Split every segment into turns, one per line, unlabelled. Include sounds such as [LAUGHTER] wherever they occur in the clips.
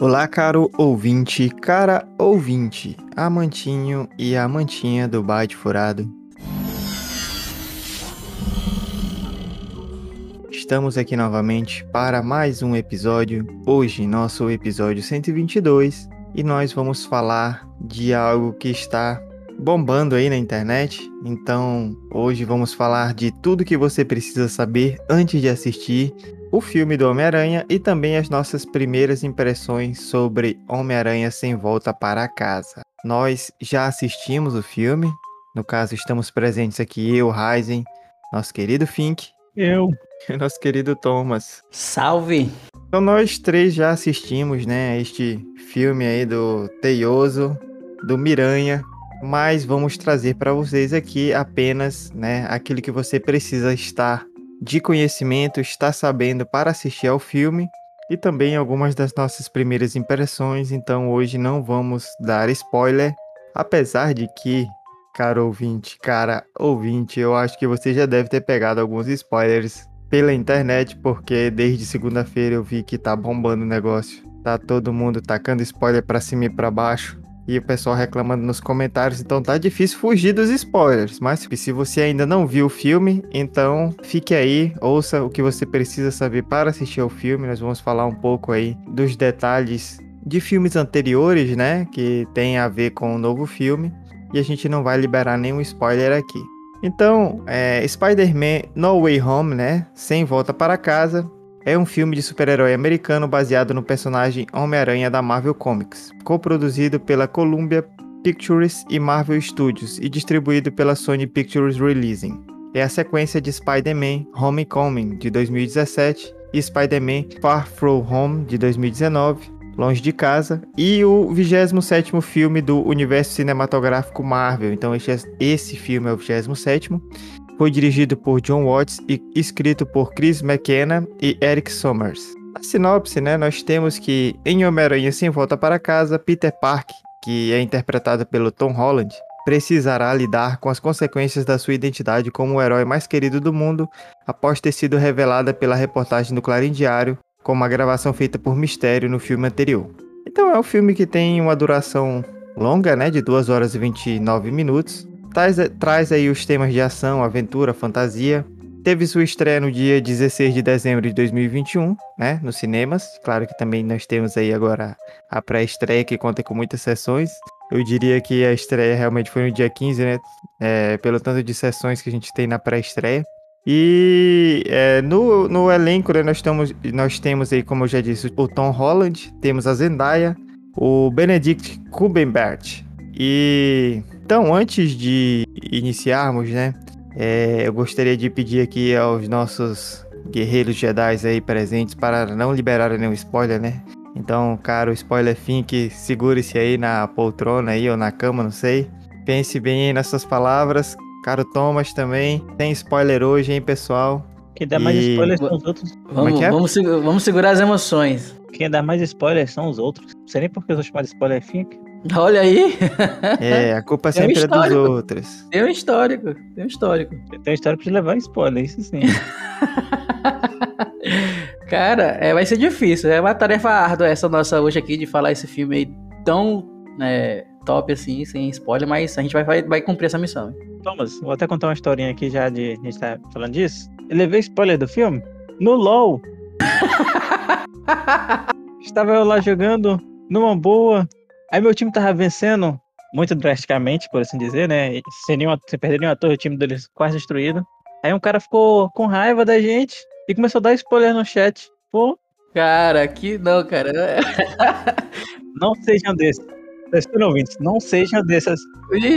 Olá, caro ouvinte, cara ouvinte, amantinho e amantinha do Byte Furado. Estamos aqui novamente para mais um episódio. Hoje, nosso episódio 122, e nós vamos falar de algo que está bombando aí na internet. Então, hoje vamos falar de tudo que você precisa saber antes de assistir o filme do Homem-Aranha e também as nossas primeiras impressões sobre Homem-Aranha sem volta para casa. Nós já assistimos o filme, no caso estamos presentes aqui eu, Ryzen, nosso querido Fink.
Eu.
E nosso querido Thomas.
Salve!
Então nós três já assistimos, né, este filme aí do Teioso, do Miranha, mas vamos trazer para vocês aqui apenas, né, aquilo que você precisa estar de conhecimento está sabendo para assistir ao filme e também algumas das nossas primeiras impressões. Então hoje não vamos dar spoiler, apesar de que, cara ouvinte, cara ouvinte, eu acho que você já deve ter pegado alguns spoilers pela internet, porque desde segunda-feira eu vi que tá bombando o negócio. Tá todo mundo tacando spoiler para cima e para baixo e o pessoal reclamando nos comentários, então tá difícil fugir dos spoilers. Mas se você ainda não viu o filme, então fique aí, ouça o que você precisa saber para assistir ao filme. Nós vamos falar um pouco aí dos detalhes de filmes anteriores, né, que tem a ver com o novo filme, e a gente não vai liberar nenhum spoiler aqui. Então, é, Spider-Man No Way Home, né, sem volta para casa, é um filme de super-herói americano baseado no personagem Homem-Aranha da Marvel Comics, coproduzido pela Columbia Pictures e Marvel Studios e distribuído pela Sony Pictures Releasing. É a sequência de Spider-Man Homecoming de 2017 e Spider-Man Far From Home de 2019, Longe de Casa, e o 27º filme do universo cinematográfico Marvel. Então esse, esse filme é o 27º foi dirigido por John Watts e escrito por Chris McKenna e Eric Sommers. Na sinopse, né, nós temos que em Homem-Aranha Sem Volta para Casa, Peter Park, que é interpretado pelo Tom Holland, precisará lidar com as consequências da sua identidade como o herói mais querido do mundo após ter sido revelada pela reportagem do Clarim Diário como a gravação feita por Mistério no filme anterior. Então é um filme que tem uma duração longa, né, de 2 horas e 29 minutos, Traz, traz aí os temas de ação, aventura, fantasia. Teve sua estreia no dia 16 de dezembro de 2021, né, nos cinemas. Claro que também nós temos aí agora a pré-estreia que conta com muitas sessões. Eu diria que a estreia realmente foi no dia 15, né, é, pelo tanto de sessões que a gente tem na pré-estreia. E é, no, no elenco, né, nós, temos, nós temos aí, como eu já disse, o Tom Holland, temos a Zendaya, o Benedict Cumberbatch e então, antes de iniciarmos, né, é, eu gostaria de pedir aqui aos nossos guerreiros Jedi aí presentes para não liberarem nenhum spoiler, né? Então, caro spoiler que segure-se aí na poltrona aí ou na cama, não sei. Pense bem aí nas suas palavras. Caro Thomas também. Tem spoiler hoje, hein, pessoal?
Quem dá mais e... spoilers são os outros.
Vamos, é vamos, vamos, segurar as emoções.
Quem dá mais spoilers são os outros. Não sei nem por que eu sou chamado spoiler Fink.
Olha aí.
É, a culpa sempre um é dos outros.
Tem um histórico, tem um histórico.
Tem um histórico de levar spoiler, isso sim. [LAUGHS]
Cara, é, vai ser difícil. É uma tarefa árdua essa nossa hoje aqui de falar esse filme aí tão é, top assim, sem spoiler, mas a gente vai, vai, vai cumprir essa missão.
Thomas, vou até contar uma historinha aqui já de a gente tá falando disso. Eu levei spoiler do filme no LOL. [LAUGHS] Estava eu lá jogando numa boa, Aí meu time tava vencendo muito drasticamente, por assim dizer, né? Sem, nenhuma, sem perder nenhuma torre, o time deles quase destruído. Aí um cara ficou com raiva da gente e começou a dar spoiler no chat. Pô.
Cara, que não, cara. [LAUGHS]
não sejam desses. Estão ouvindo? Não sejam dessas. [LAUGHS]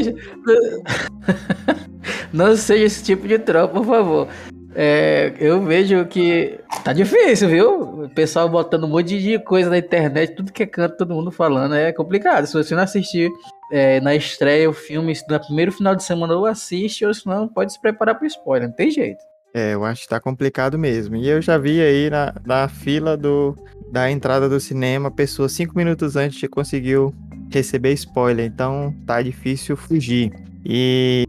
Não seja esse tipo de tropa, por favor. É, eu vejo que tá difícil, viu? O pessoal botando um monte de coisa na internet, tudo que é canto, todo mundo falando, é complicado. Se você não assistir é, na estreia o filme, no primeiro final de semana, ou assiste, ou senão pode se preparar pro spoiler, não tem jeito.
É, eu acho que tá complicado mesmo. E eu já vi aí na, na fila do, da entrada do cinema, a pessoa cinco minutos antes conseguiu receber spoiler, então tá difícil fugir. E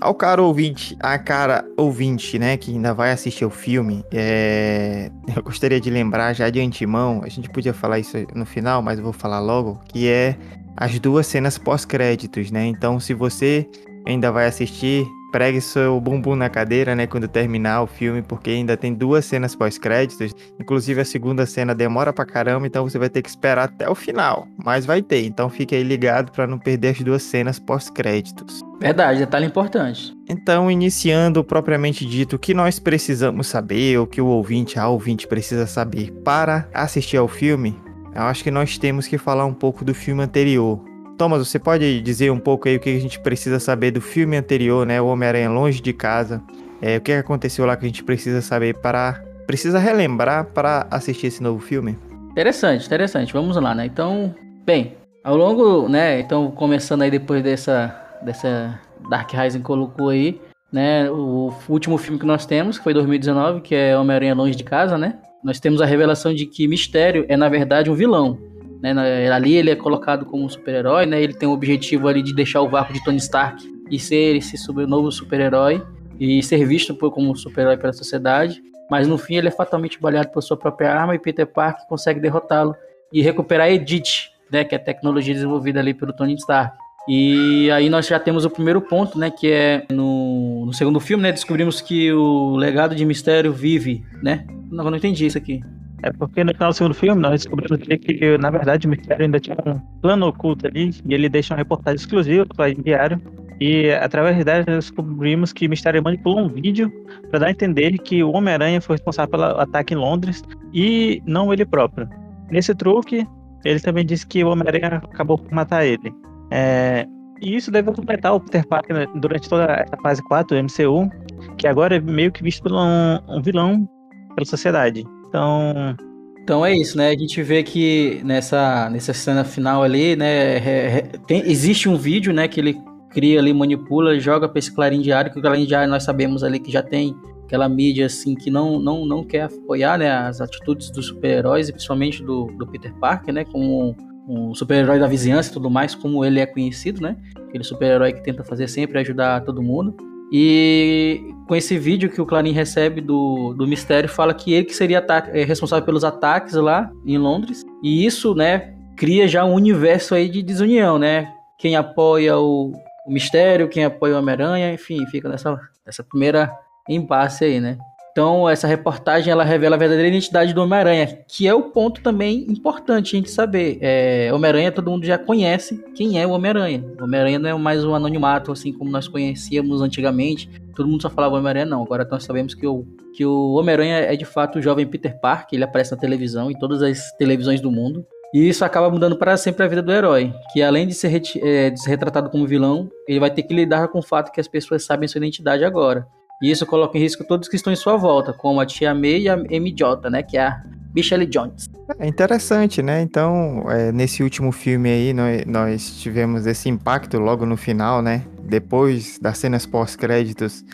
Ao cara ouvinte, a cara ouvinte, né, que ainda vai assistir o filme, é... [LAUGHS] eu gostaria de lembrar já de antemão, a gente podia falar isso no final, mas eu vou falar logo, que é as duas cenas pós-créditos, né? Então, se você ainda vai assistir, pregue seu bumbum na cadeira, né, quando terminar o filme, porque ainda tem duas cenas pós-créditos. Inclusive a segunda cena demora pra caramba, então você vai ter que esperar até o final, mas vai ter. Então fique aí ligado para não perder as duas cenas pós-créditos.
Verdade, detalhe importante.
Então, iniciando propriamente dito o que nós precisamos saber, ou que o ouvinte, a ouvinte precisa saber para assistir ao filme, eu acho que nós temos que falar um pouco do filme anterior, Thomas, você pode dizer um pouco aí o que a gente precisa saber do filme anterior, né? O Homem-Aranha Longe de Casa. É, o que aconteceu lá que a gente precisa saber para. Precisa relembrar para assistir esse novo filme?
Interessante, interessante. Vamos lá, né? Então, bem, ao longo, né? Então, começando aí depois dessa, dessa Dark Rising colocou aí, né? O último filme que nós temos, que foi 2019, que é Homem-Aranha Longe de Casa, né? Nós temos a revelação de que Mistério é, na verdade, um vilão. Né? Ali ele é colocado como um super-herói, né? Ele tem o objetivo ali de deixar o vácuo de Tony Stark e ser esse novo super-herói e ser visto como super-herói pela sociedade. Mas no fim ele é fatalmente baleado por sua própria arma e Peter Parker consegue derrotá-lo e recuperar a Edith, né? Que é a tecnologia desenvolvida ali pelo Tony Stark. E aí nós já temos o primeiro ponto, né? Que é no, no segundo filme, né? Descobrimos que o legado de Mistério vive, né? Não, eu não entendi isso aqui.
É porque no final do segundo filme nós descobrimos que, na verdade, o Mistério ainda tinha um plano oculto ali e ele deixa uma reportagem exclusiva para o diário. E através dela descobrimos que o Mistério manipulou um vídeo para dar a entender que o Homem-Aranha foi responsável pelo ataque em Londres e não ele próprio. Nesse truque, ele também disse que o Homem-Aranha acabou por matar ele. É, e isso deve completar o Peter Parker durante toda essa fase 4 do MCU, que agora é meio que visto um, um vilão pela sociedade. Então.
Então é isso, né? A gente vê que nessa, nessa cena final ali, né? tem, existe um vídeo, né? Que ele cria ali, manipula, joga para esse Clarim Diário, que o Clarim Diário nós sabemos ali que já tem aquela mídia assim que não não, não quer apoiar né, as atitudes dos super-heróis e principalmente do, do Peter Parker, né? Como um super-herói da vizinhança e tudo mais, como ele é conhecido, né? Aquele super-herói que tenta fazer sempre ajudar todo mundo. E com esse vídeo que o Clarim recebe do, do Mistério, fala que ele que seria é, responsável pelos ataques lá em Londres. E isso, né, cria já um universo aí de desunião, né? Quem apoia o, o Mistério, quem apoia o Homem-Aranha, enfim, fica nessa, nessa primeira impasse aí, né? Então, essa reportagem ela revela a verdadeira identidade do Homem-Aranha, que é o ponto também importante a gente saber. É, Homem-Aranha, todo mundo já conhece quem é o Homem-Aranha. O Homem-Aranha não é mais um anonimato, assim como nós conhecíamos antigamente. Todo mundo só falava Homem-Aranha, não. Agora nós sabemos que o, que o Homem-Aranha é de fato o jovem Peter Parker, ele aparece na televisão, em todas as televisões do mundo. E isso acaba mudando para sempre a vida do herói, que além de ser, é, de ser retratado como vilão, ele vai ter que lidar com o fato que as pessoas sabem sua identidade agora. E isso coloca em risco todos que estão em sua volta, como a Tia May e a MJ, né? Que é a Michelle Jones.
É interessante, né? Então, é, nesse último filme aí, nós, nós, tivemos esse impacto logo no final, né? Depois das cenas pós-créditos,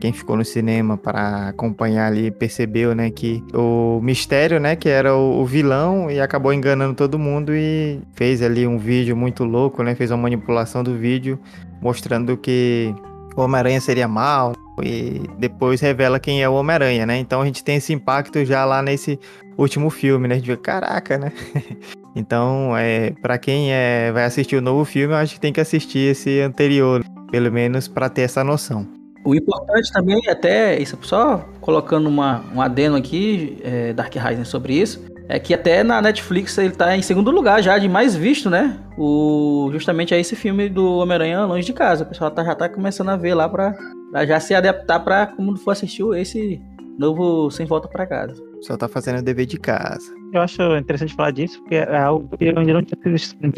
quem ficou no cinema para acompanhar ali percebeu, né, que o Mistério, né, que era o, o, vilão e acabou enganando todo mundo e fez ali um vídeo muito louco, né? Fez uma manipulação do vídeo mostrando que o Homem-Aranha seria mal e depois revela quem é o Homem-Aranha, né? Então a gente tem esse impacto já lá nesse último filme, né? A gente vê, caraca, né? [LAUGHS] então, é, para quem é, vai assistir o novo filme, eu acho que tem que assistir esse anterior, pelo menos para ter essa noção.
O importante também, até, isso só colocando uma, um adeno aqui, é, Dark Rising sobre isso, é que até na Netflix ele tá em segundo lugar já, de mais visto, né? O, justamente é esse filme do Homem-Aranha Longe de Casa. O pessoal tá, já tá começando a ver lá pra, pra já se adaptar pra como for assistir esse novo Sem Volta pra Casa.
Só tá fazendo o dever de casa.
Eu acho interessante falar disso, porque é algo que eu ainda não tinha sido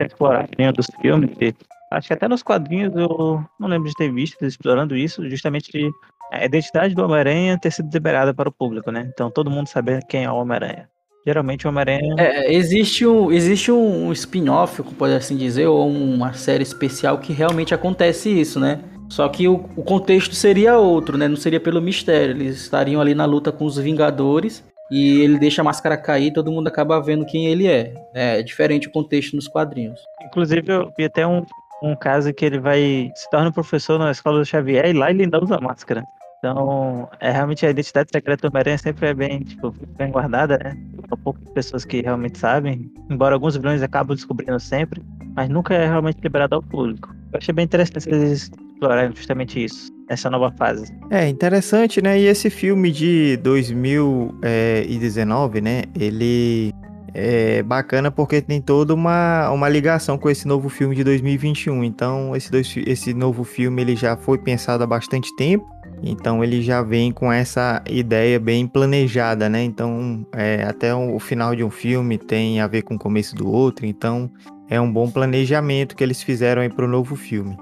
explorado nenhum dos filmes. Acho que até nos quadrinhos eu não lembro de ter visto explorando isso, justamente a identidade do Homem-Aranha ter sido liberada para o público, né? Então todo mundo saber quem é o Homem-Aranha. Geralmente o Homem-Aranha.
É, existe um, existe um spin-off, pode assim dizer, ou uma série especial que realmente acontece isso, né? Só que o, o, contexto seria outro, né? Não seria pelo mistério. Eles estariam ali na luta com os Vingadores e ele deixa a máscara cair e todo mundo acaba vendo quem ele é. É, é diferente o contexto nos quadrinhos.
Inclusive, eu vi até um, um caso que ele vai se torna professor na escola do Xavier e lá ele ainda usa máscara. Então, é realmente a identidade secreta do Homem-Aranha sempre é bem, tipo, bem guardada, né? São poucas pessoas que realmente sabem, embora alguns vilões acabam descobrindo sempre, mas nunca é realmente liberado ao público. Eu achei bem interessante eles explorarem justamente isso, essa nova fase.
É interessante, né? E esse filme de 2019, né? Ele é bacana porque tem toda uma, uma ligação com esse novo filme de 2021. Então, esse, dois, esse novo filme ele já foi pensado há bastante tempo. Então ele já vem com essa ideia bem planejada, né? Então é, até o final de um filme tem a ver com o começo do outro. Então é um bom planejamento que eles fizeram aí para o novo filme.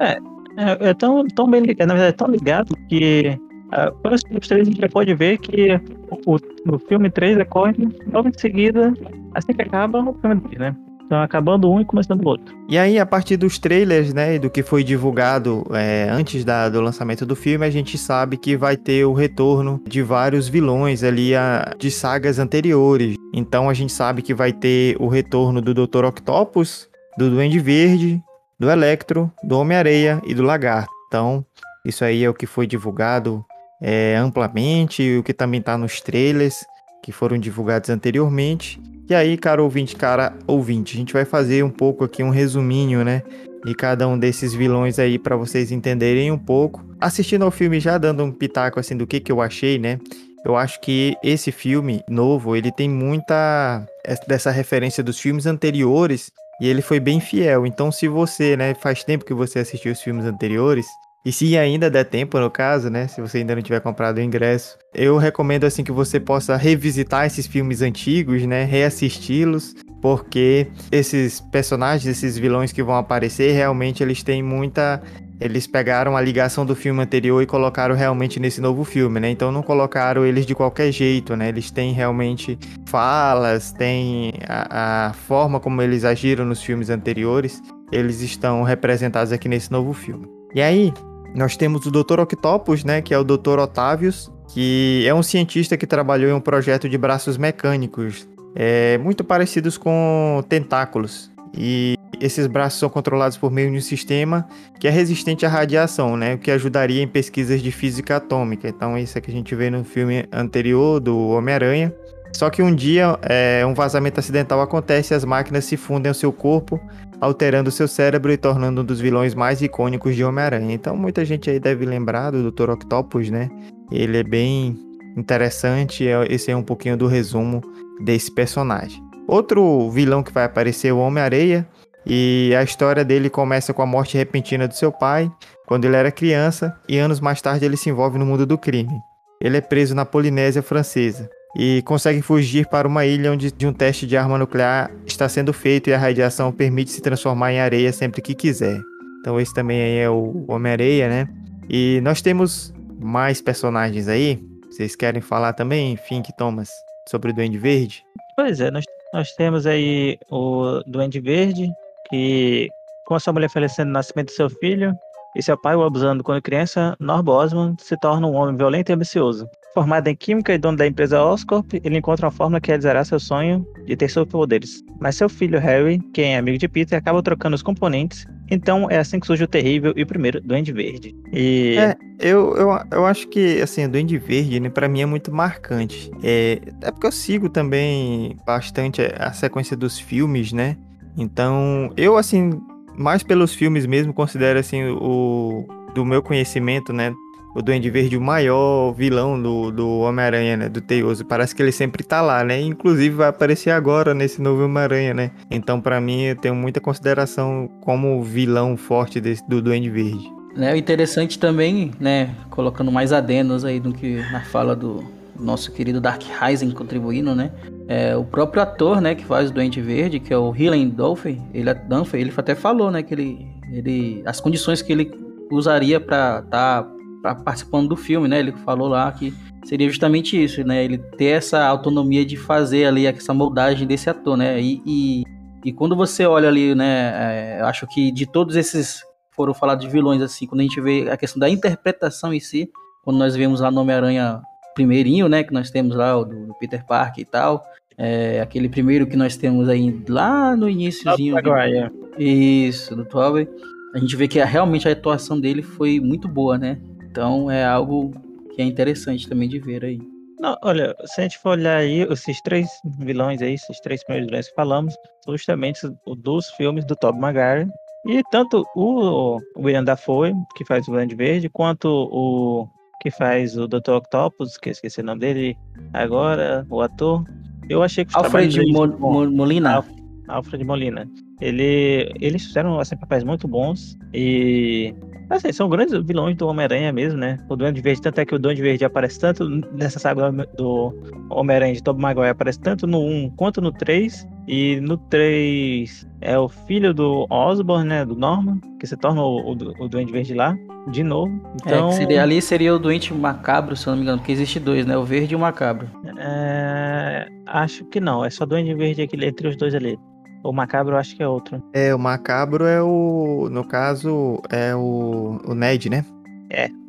É, é, é, tão, tão bem ligado, na verdade, tão ligado que uh, pelos filmes 3 a gente já pode ver que o, o, filme 3 decorre logo em seguida, assim que acaba o filme 3, né? Então, acabando um e começando o outro.
E aí, a partir dos trailers, né, do que foi divulgado é, antes da, do lançamento do filme, a gente sabe que vai ter o retorno de vários vilões ali a, de sagas anteriores. Então, a gente sabe que vai ter o retorno do Dr. Octopus, do Duende Verde, do Electro, do Homem-Areia e do Lagarto. Então, isso aí é o que foi divulgado é, amplamente, o que também está nos trailers que foram divulgados anteriormente. E aí, cara ouvinte, cara ouvinte, a gente vai fazer um pouco aqui um resuminho, né? De cada um desses vilões aí para vocês entenderem um pouco. Assistindo ao filme já dando um pitaco assim do que que eu achei, né? Eu acho que esse filme novo, ele tem muita dessa referência dos filmes anteriores e ele foi bem fiel. Então, se você, né, faz tempo que você assistiu os filmes anteriores, e se ainda der tempo, no caso, né? Se você ainda não tiver comprado o ingresso, eu recomendo assim que você possa revisitar esses filmes antigos, né? Reassisti-los, porque esses personagens, esses vilões que vão aparecer, realmente eles têm muita. Eles pegaram a ligação do filme anterior e colocaram realmente nesse novo filme, né? Então não colocaram eles de qualquer jeito, né? Eles têm realmente falas, têm a, a forma como eles agiram nos filmes anteriores, eles estão representados aqui nesse novo filme. E aí, nós temos o Dr. Octopus, né, que é o Dr. Otavius, que é um cientista que trabalhou em um projeto de braços mecânicos, é, muito parecidos com tentáculos. E esses braços são controlados por meio de um sistema que é resistente à radiação, né, o que ajudaria em pesquisas de física atômica. Então, isso é que a gente vê no filme anterior do Homem-Aranha. Só que um dia é, um vazamento acidental acontece e as máquinas se fundem ao seu corpo, alterando seu cérebro e tornando um dos vilões mais icônicos de Homem-Aranha. Então muita gente aí deve lembrar do Dr. Octopus, né? Ele é bem interessante, é, esse é um pouquinho do resumo desse personagem. Outro vilão que vai aparecer é o Homem-Areia, e a história dele começa com a morte repentina do seu pai, quando ele era criança, e anos mais tarde ele se envolve no mundo do crime. Ele é preso na Polinésia Francesa e consegue fugir para uma ilha onde um teste de arma nuclear está sendo feito e a radiação permite se transformar em areia sempre que quiser. Então esse também é o Homem-Areia, né? E nós temos mais personagens aí. Vocês querem falar também, Fink Thomas, sobre o Duende Verde?
Pois é, nós, nós temos aí o Duende Verde, que com a sua mulher falecendo no nascimento do seu filho, e seu pai o abusando quando criança, Norb Osmond se torna um homem violento e ambicioso. Formado em química e dono da empresa Oscorp, ele encontra uma fórmula que realizará seu sonho de ter superpoderes. Mas seu filho Harry, quem é amigo de Peter, acaba trocando os componentes. Então é assim que surge o terrível e o primeiro Duende Verde.
E... É, eu, eu, eu acho que, assim, o Duende Verde, né, pra mim é muito marcante. É, é porque eu sigo também bastante a sequência dos filmes, né? Então, eu, assim, mais pelos filmes mesmo, considero, assim, o... Do meu conhecimento, né? O Duende Verde o maior vilão do, do Homem-Aranha, né? Do Teioso. Parece que ele sempre tá lá, né? Inclusive vai aparecer agora nesse novo Homem-Aranha, né? Então, para mim, eu tenho muita consideração como vilão forte desse, do Duende Verde.
É interessante também, né? Colocando mais adenos aí do que na fala do nosso querido Dark Rising contribuindo, né? É, o próprio ator, né, que faz o Duende Verde, que é o Hillen Dunphy, ele, é ele até falou, né, que ele, ele as condições que ele usaria para estar tá participando do filme, né? Ele falou lá que seria justamente isso, né? Ele ter essa autonomia de fazer ali essa moldagem desse ator, né? E, e, e quando você olha ali, né? É, eu acho que de todos esses foram falados de vilões, assim, quando a gente vê a questão da interpretação em si, quando nós vemos lá no Homem-Aranha primeirinho, né? Que nós temos lá, o do, do Peter Parker e tal. É, aquele primeiro que nós temos aí lá no iníciozinho.
Maguire.
Isso, do Tobey. A gente vê que a- realmente a atuação dele foi muito boa, né? Então é algo que é interessante também de ver aí.
Não, olha, se a gente for olhar aí, esses três vilões aí, esses três primeiros vilões que falamos, são justamente dos filmes do Tobey Maguire. E tanto o William Dafoe, que faz o Grande Verde, quanto o que faz o Dr. Octopus, que eu esqueci o nome dele agora, o ator. Eu achei que os trabalhos
Alfred Mo-. Mo- Molina.
Alf- Alfred Molina. Ele, eles fizeram assim, papéis muito bons e assim, são grandes vilões do Homem-Aranha mesmo, né? O Duende Verde, tanto é que o Duende Verde aparece tanto nessa saga do Homem-Aranha de Tobey Maguire, aparece tanto no 1 quanto no 3. E no 3 é o filho do Osborn, né? Do Norman, que se torna o, o, o Duende Verde lá, de novo. Então,
É, seria, ali seria o doente macabro, se eu não me engano, porque existe dois, né? O verde e o macabro.
é, acho que não, é só Duende Verde aquele, entre os dois ali. O Macabro eu acho que é outro.
É, o macabro é o. No caso, é o, o Ned, né?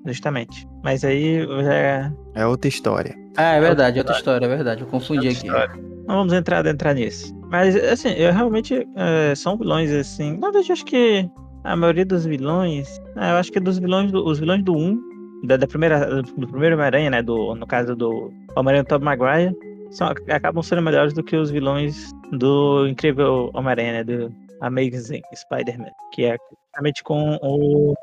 Justamente. Mas aí já é
É outra história.
Ah, é verdade, é outra história, é verdade. Eu confundi
outra
aqui.
história. Não vamos entrar, entrar nisso. Mas, assim, eu realmente é, são vilões, assim. Na verdade, eu acho que a maioria dos vilões. ah, eu acho que dos vilões do, os vilões do 1, da, da primeira, do primeiro Homem-Aranha, né? Do, no caso do Homem-Aranha do Tobey Maguire, são, acabam sendo melhores do que os vilões do Incrível Homem-Aranha, né? Do Amazing Spider-Man. Que é justamente com o.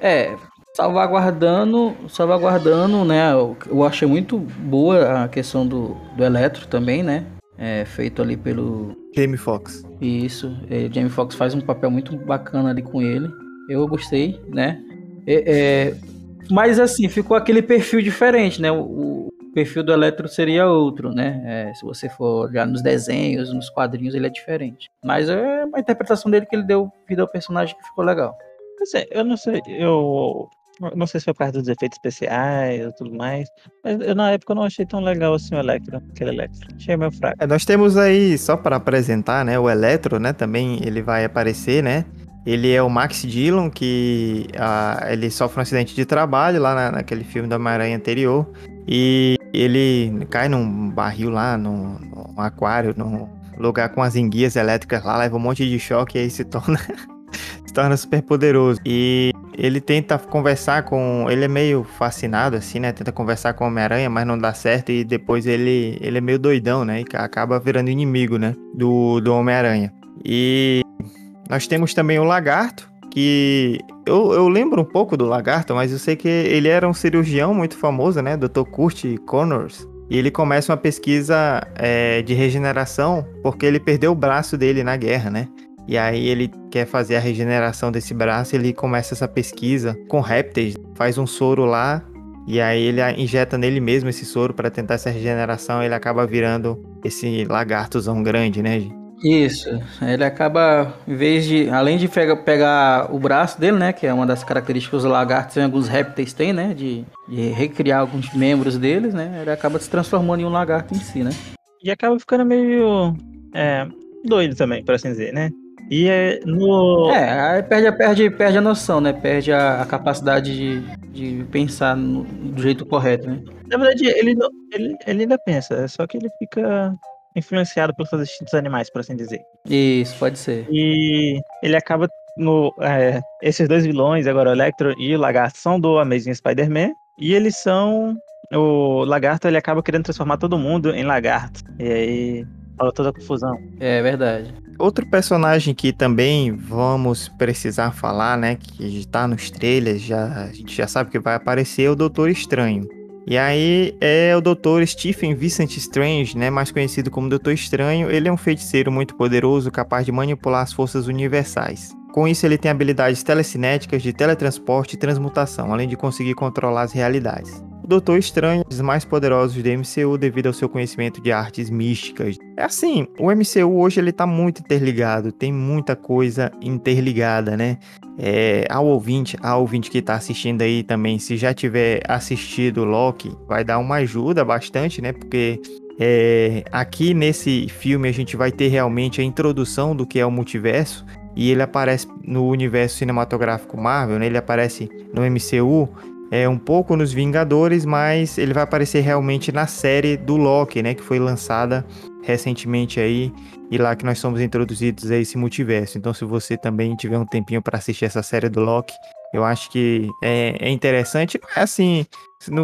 É, salvaguardando, salvaguardando, né? Eu, achei muito boa a questão do, do Eletro também, né? É, feito ali pelo.
Jamie Foxx.
Isso, é, Jamie Foxx faz um papel muito bacana ali com ele. Eu gostei, né? É, é, mas assim, ficou aquele perfil diferente, né? O perfil do Eletro seria outro, né? É, se você for olhar nos desenhos, nos quadrinhos, ele é diferente. Mas é uma interpretação dele que ele deu vida ao personagem que ficou legal.
Eu não sei, eu não sei se foi por causa dos efeitos especiais e tudo mais, mas eu, na época eu não achei tão legal assim o Electro, aquele Electro. Achei meio fraco.
É, nós temos aí, só para apresentar, né? O Eletro, né? Também ele vai aparecer, né? Ele é o Max Dillon, que ah, ele sofre um acidente de trabalho lá na- naquele filme da Homem-Aranha anterior. E ele cai num barril lá, num, num aquário, num lugar com as enguias elétricas lá, leva um monte de choque e aí se torna, [LAUGHS] se torna super poderoso. E ele tenta conversar com. Ele é meio fascinado, assim, né? Tenta conversar com o Homem-Aranha, mas não dá certo. E depois ele, ele é meio doidão, né? E acaba virando inimigo, né? Do, do Homem-Aranha. E nós temos também o Lagarto, que eu, eu lembro um pouco do Lagarto, mas eu sei que ele era um cirurgião muito famoso, né? Dr. Kurt Connors. E ele começa uma pesquisa é, de regeneração porque ele perdeu o braço dele na guerra, né? E aí ele quer fazer a regeneração desse braço, ele começa essa pesquisa com répteis, faz um soro lá e aí ele injeta nele mesmo esse soro para tentar essa regeneração, ele acaba virando esse lagartozão grande, né?
Isso, ele acaba, em vez de, além de pega- pegar o braço dele, né, que é uma das características que os lagartos e alguns répteis têm, né, de, de recriar alguns membros deles, né, ele acaba se transformando em um lagarto em si, né.
E acaba ficando meio é, doido também, por assim dizer, né? E é no.
É, aí perde, a- perde, perde a noção, né, perde a, a capacidade de, de pensar no- do jeito correto, né.
Na verdade, ele, ele, ele ainda pensa, só que ele fica influenciado pelos seus instintos animais, por assim dizer.
Isso, pode ser.
E ele acaba no. é, esses dois vilões, agora o Electro e o Lagarto, são do Amazing Spider-Man. E eles são. O Lagarto ele acaba querendo transformar todo mundo em lagarto. E aí rola toda a confusão.
É verdade.
Outro personagem que também vamos precisar falar, né, que está nos trailers, já, a gente já sabe que vai aparecer, é o Doutor Estranho. E aí é o Dr. Stephen Vincent Strange, né, mais conhecido como Doutor Estranho. Ele é um feiticeiro muito poderoso, capaz de manipular as forças universais. Com isso, ele tem habilidades telecinéticas de teletransporte e transmutação, além de conseguir controlar as realidades. O Doutor Estranho é um dos mais poderosos do MCU devido ao seu conhecimento de artes místicas. É assim, o MCU hoje ele tá muito interligado, tem muita coisa interligada, né? É, ao ouvinte, ao ouvinte que tá assistindo aí também, se já tiver assistido Loki, vai dar uma ajuda bastante, né? Porque é, aqui nesse filme a gente vai ter realmente a introdução do que é o multiverso e ele aparece no universo cinematográfico Marvel, né? Ele aparece no MCU é, um pouco nos Vingadores, mas ele vai aparecer realmente na série do Loki, né? Que foi lançada recentemente aí e lá que nós somos introduzidos a esse multiverso. Então, se você também tiver um tempinho para assistir essa série do Loki, eu acho que é, é interessante. É assim,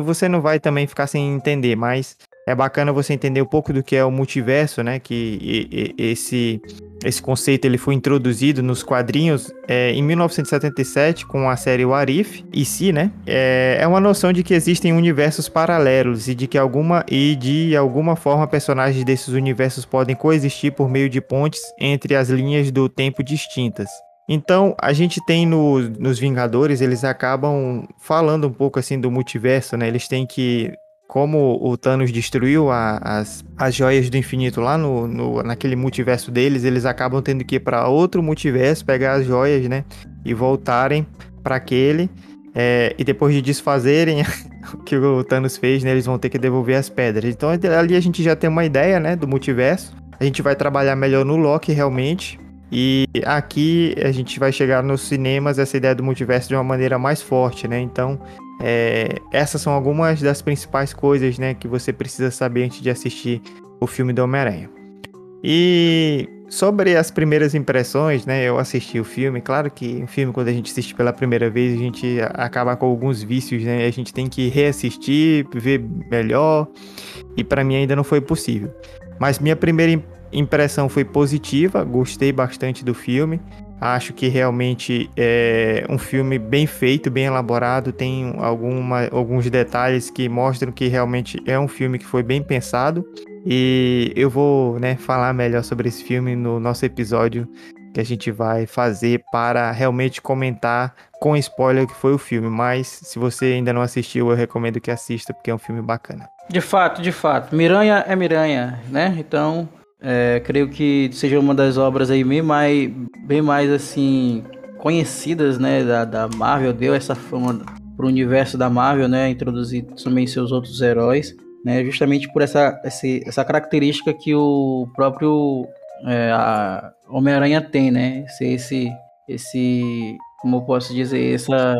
você não vai também ficar sem entender, mas é bacana você entender um pouco do que é o multiverso, né? Que e, e, esse esse conceito ele foi introduzido nos quadrinhos é, em 1977 com a série O Arif e si, né? É, é uma noção de que existem universos paralelos e de que alguma e de alguma forma personagens desses universos podem coexistir por meio de pontes entre as linhas do tempo distintas. Então, a gente tem no, nos Vingadores, eles acabam falando um pouco assim do multiverso, né? Eles têm que como o Thanos destruiu a, as, as joias do infinito lá no, no, naquele multiverso deles, eles acabam tendo que ir para outro multiverso, pegar as joias, né? E voltarem para aquele. É, e depois de desfazerem [LAUGHS] o que o Thanos fez, né? Eles vão ter que devolver as pedras. Então ali a gente já tem uma ideia, né? Do multiverso. A gente vai trabalhar melhor no Loki realmente. E aqui a gente vai chegar nos cinemas essa ideia do multiverso de uma maneira mais forte, né? Então, é, essas são algumas das principais coisas, né, que você precisa saber antes de assistir o filme do Homem-Aranha. E sobre as primeiras impressões, né, eu assisti o filme. Claro que o filme, quando a gente assiste pela primeira vez, a gente acaba com alguns vícios, né? A gente tem que reassistir, ver melhor. E para mim ainda não foi possível. Mas minha primeira impressão foi positiva, gostei bastante do filme. Acho que realmente é um filme bem feito, bem elaborado, tem alguma, alguns detalhes que mostram que realmente é um filme que foi bem pensado. E eu vou né, falar melhor sobre esse filme no nosso episódio que a gente vai fazer para realmente comentar com spoiler que foi o filme. Mas se você ainda não assistiu, eu recomendo que assista, porque é um filme bacana.
De fato, de fato. Miranha é Miranha, né? Então é, creio que seja uma das obras aí bem mais, bem mais assim conhecidas, né, da, da Marvel. Deu essa fama pro universo da Marvel, né, introduzir também seus outros heróis, né, justamente por essa, essa, essa característica que o próprio é, Homem-Aranha tem, né, esse, esse, esse, como eu posso dizer, essa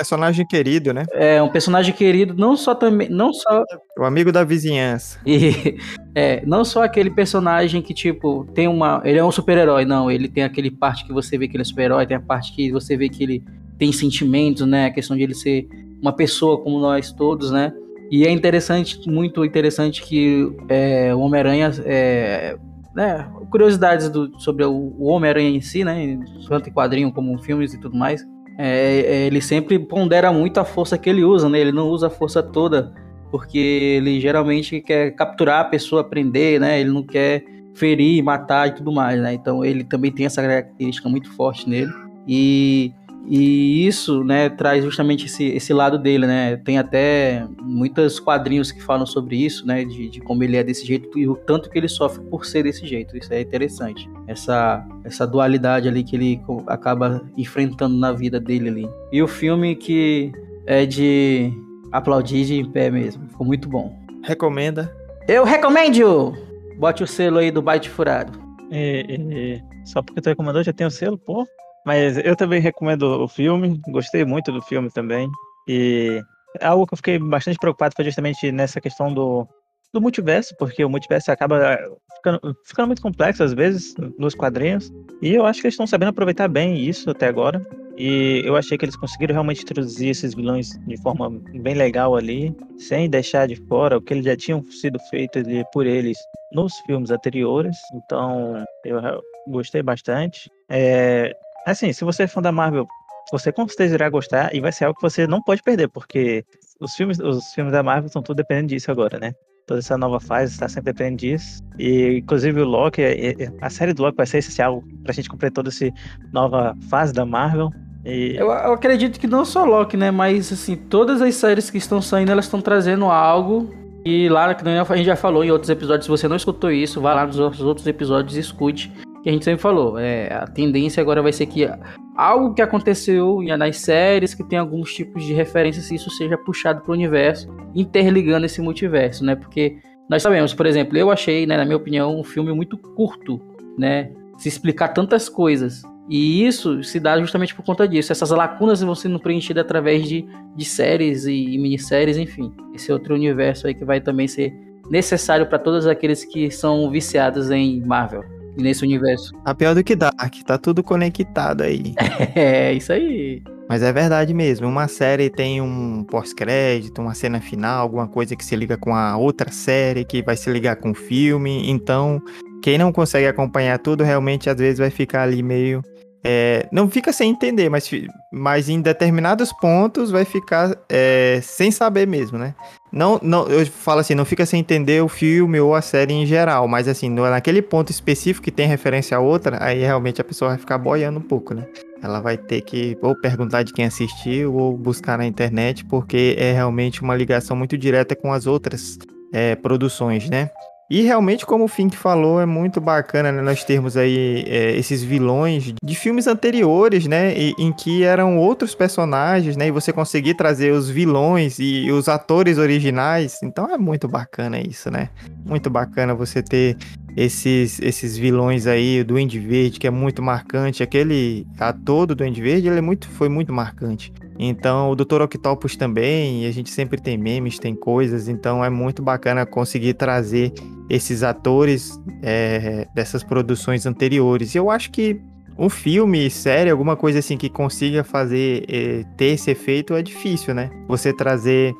personagem querido, né?
É, um personagem querido, não só também, não só
o amigo da vizinhança.
E é, não só aquele personagem que tipo tem uma, ele é um super-herói, não, ele tem aquele parte que você vê que ele é super-herói, tem a parte que você vê que ele tem sentimentos, né? A questão de ele ser uma pessoa como nós todos, né? E é interessante, muito interessante que é, o Homem-Aranha é, né, curiosidades do, sobre o, Homem-Aranha em si, né, tanto em quadrinho como filmes e tudo mais, é, é, ele sempre pondera muito a força que ele usa, né? Ele não usa a força toda, porque ele geralmente quer capturar a pessoa, prender, né? Ele não quer ferir, matar e tudo mais, né? Então ele também tem essa característica muito forte nele. E e isso, né, traz justamente esse, esse lado dele, né? Tem até muitos quadrinhos que falam sobre isso, né? De, de, como ele é desse jeito e o tanto que ele sofre por ser desse jeito. Isso é interessante. Essa, essa dualidade ali que ele acaba enfrentando na vida dele ali. E o filme que é de aplaudir de em pé mesmo. Ficou muito bom.
Recomenda?
Eu recomendo! Bote o selo aí do Byte Furado.
É, é, é. só porque tu recomendou já tem o selo, pô? Mas eu também recomendo o filme, gostei muito do filme também. E algo que eu fiquei bastante preocupado foi justamente nessa questão do, do multiverso, porque o multiverso acaba ficando, ficando muito complexo às vezes nos quadrinhos. E eu acho que eles estão sabendo aproveitar bem isso até agora. E eu achei que eles conseguiram realmente introduzir esses vilões de forma bem legal ali, sem deixar de fora o que eles já tinham sido feito por eles nos filmes anteriores. Então, eu gostei bastante. É, Assim, se você é fã da Marvel, você com certeza irá gostar e vai ser algo que você não pode perder, porque os filmes, os filmes da Marvel estão tudo dependendo disso agora, né? Toda essa nova fase está sempre dependendo disso. E, inclusive, o Loki, a série do Loki vai ser essencial pra gente cumprir toda essa nova fase da Marvel. E...
Eu, eu, acredito que não só Loki, né? Mas, assim, todas as séries que estão saindo, elas estão trazendo algo. E lá, que a gente já falou em outros episódios, se você não escutou isso, vá lá nos outros episódios e escute que a gente sempre falou, é, a tendência agora vai ser que algo que aconteceu nas séries, que tem alguns tipos de referências, se isso seja puxado para o universo, interligando esse multiverso, né? Porque nós sabemos, por exemplo, eu achei, né, na minha opinião, um filme muito curto, né? Se explicar tantas coisas. E isso se dá justamente por conta disso. Essas lacunas vão sendo preenchidas através de, de séries e, e minisséries, enfim. Esse outro universo aí que vai também ser necessário para todos aqueles que são viciados em Marvel nesse universo.
Tá pior do que Dark, tá tudo conectado aí. [LAUGHS]
É, isso aí.
Mas é verdade mesmo, uma série tem um pós-crédito, uma cena final, alguma coisa que se liga com a outra série, que vai se ligar com o filme. Então, quem não consegue acompanhar tudo, realmente às vezes vai ficar ali meio é, não fica sem entender, mas, mas em determinados pontos vai ficar é, sem saber mesmo, né? Não, não, eu falo assim, não fica sem entender o filme ou a série em geral, mas assim, naquele ponto específico que tem referência a outra, aí realmente a pessoa vai ficar boiando um pouco, né? Ela vai ter que ou perguntar de quem assistiu ou buscar na internet, porque é realmente uma ligação muito direta com as outras é, produções, né? E realmente, como o Fink falou, é muito bacana né, nós termos aí é, esses vilões de filmes anteriores, né? E, em que eram outros personagens, né? E você conseguir trazer os vilões e os atores originais. Então é muito bacana isso, né? Muito bacana você ter esses, esses vilões aí, do Duende Verde, que é muito marcante. Aquele ator do Duende Verde, ele é muito, foi muito marcante. Então, o Dr. Octopus também, a gente sempre tem memes, tem coisas, então é muito bacana conseguir trazer esses atores é, dessas produções anteriores. E eu acho que um filme, série, alguma coisa assim que consiga fazer é, ter esse efeito é difícil, né? Você trazer.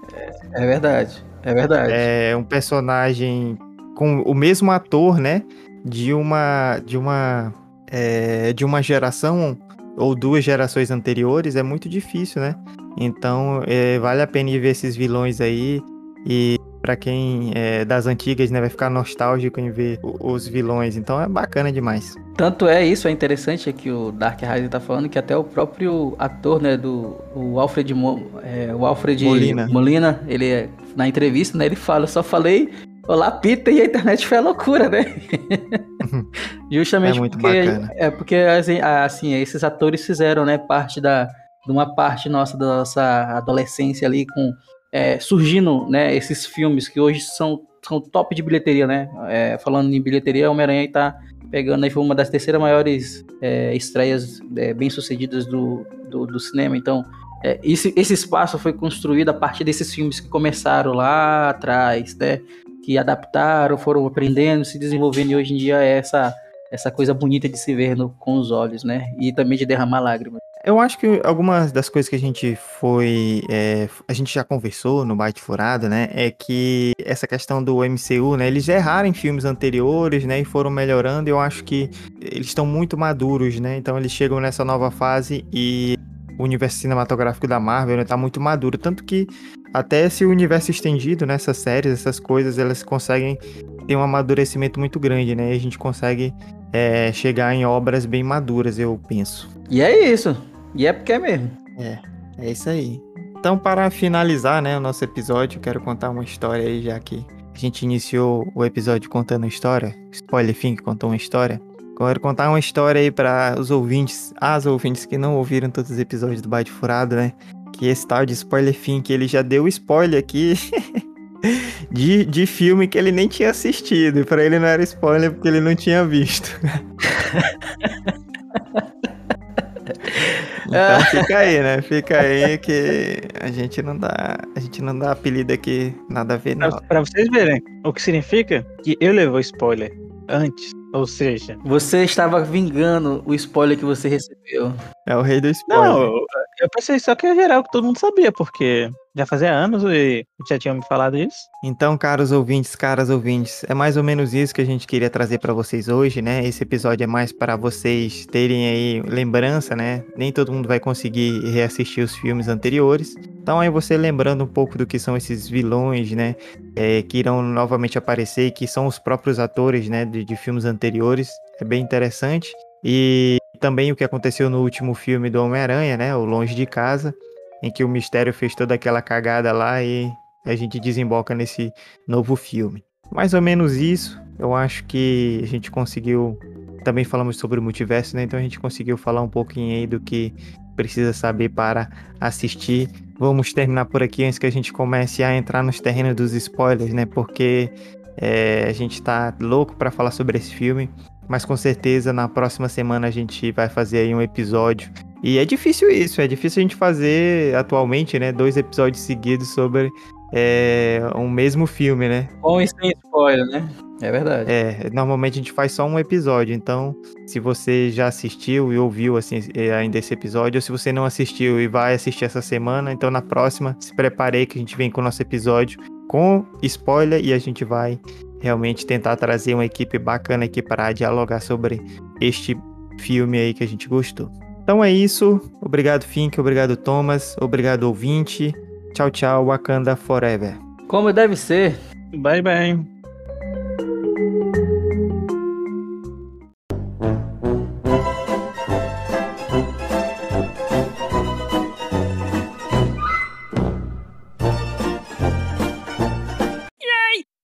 É verdade, é verdade.
É, um personagem com o mesmo ator, né? De uma. De uma. É, de uma geração ou duas gerações anteriores, é muito difícil, né? Então, é, vale a pena ir ver esses vilões aí. E para quem é das antigas, né, vai ficar nostálgico em ver os vilões. Então é bacana demais.
Tanto é isso, é interessante é que o Dark Rising tá falando que até o próprio ator, né, do o Alfred, Mo, é, o Alfred Molina. Molina, ele é, na entrevista, né, ele fala, eu só falei Olá, Peter, e a internet foi a loucura, né? [LAUGHS] [LAUGHS] Justamente é porque, bacana. É porque assim, assim, esses atores fizeram, né, parte da de uma parte nossa da nossa adolescência ali com é, surgindo, né, esses filmes que hoje são, são top de bilheteria, né? É, falando em bilheteria, Homem-Aranha está pegando aí foi uma das terceiras maiores é, estreias é, bem sucedidas do, do, do cinema. Então, é, esse, esse espaço foi construído a partir desses filmes que começaram lá atrás, né? Que adaptaram, foram aprendendo, se desenvolvendo e hoje em dia é essa, essa coisa bonita de se ver no, com os olhos, né? E também de derramar lágrimas.
Eu acho que algumas das coisas que a gente foi. É, a gente já conversou no Byte Furado, né? É que essa questão do MCU, né? Eles erraram em filmes anteriores, né? E foram melhorando. Eu acho que eles estão muito maduros, né? Então eles chegam nessa nova fase e universo cinematográfico da Marvel está né, muito maduro. Tanto que até esse universo estendido nessas séries, essas coisas, elas conseguem ter um amadurecimento muito grande, né? E a gente consegue é, chegar em obras bem maduras, eu penso.
E é isso. E é porque é mesmo.
É, é isso aí. Então, para finalizar, né, o nosso episódio, eu quero contar uma história aí, já que a gente iniciou o episódio contando história. Spoiler Fink contou uma história. Quero contar uma história aí para os ouvintes, as ouvintes que não ouviram todos os episódios do Bate Furado, né? Que esse tal de spoiler fim, que ele já deu spoiler aqui [LAUGHS] de, de filme que ele nem tinha assistido. E pra ele não era spoiler porque ele não tinha visto. [LAUGHS] Então fica aí, né? Fica aí que a gente não dá, a gente não dá apelido aqui, nada a ver não.
Pra, pra vocês verem o que significa que eu levou spoiler antes. Ou seja,
você estava vingando o spoiler que você recebeu.
É o rei do spoiler. Não,
eu pensei só que é geral que todo mundo sabia, porque já fazia anos e já tinham me falado isso.
Então, caros ouvintes, caras ouvintes, é mais ou menos isso que a gente queria trazer para vocês hoje, né? Esse episódio é mais para vocês terem aí lembrança, né? Nem todo mundo vai conseguir reassistir os filmes anteriores. Então aí você lembrando um pouco do que são esses vilões, né? É, que irão novamente aparecer que são os próprios atores, né? De, de filmes anteriores. É bem interessante. E também o que aconteceu no último filme do Homem-Aranha, né? O Longe de Casa, em que o mistério fez toda aquela cagada lá e a gente desemboca nesse novo filme. Mais ou menos isso. Eu acho que a gente conseguiu. Também falamos sobre o multiverso, né? Então a gente conseguiu falar um pouquinho aí do que precisa saber para assistir. Vamos terminar por aqui antes que a gente comece a entrar nos terrenos dos spoilers, né? Porque é, a gente tá louco para falar sobre esse filme. Mas com certeza na próxima semana a gente vai fazer aí um episódio. E é difícil isso, é difícil a gente fazer atualmente, né? Dois episódios seguidos sobre é, um mesmo filme, né?
Com e sem spoiler, né? É verdade.
É, normalmente a gente faz só um episódio, então se você já assistiu e ouviu assim é, ainda esse episódio, ou se você não assistiu e vai assistir essa semana, então na próxima se prepare aí que a gente vem com o nosso episódio com spoiler e a gente vai realmente tentar trazer uma equipe bacana aqui para dialogar sobre este filme aí que a gente gostou. Então é isso. Obrigado, Fink. Obrigado, Thomas. Obrigado, ouvinte. Tchau, tchau. Wakanda Forever.
Como deve ser.
Bye, bye.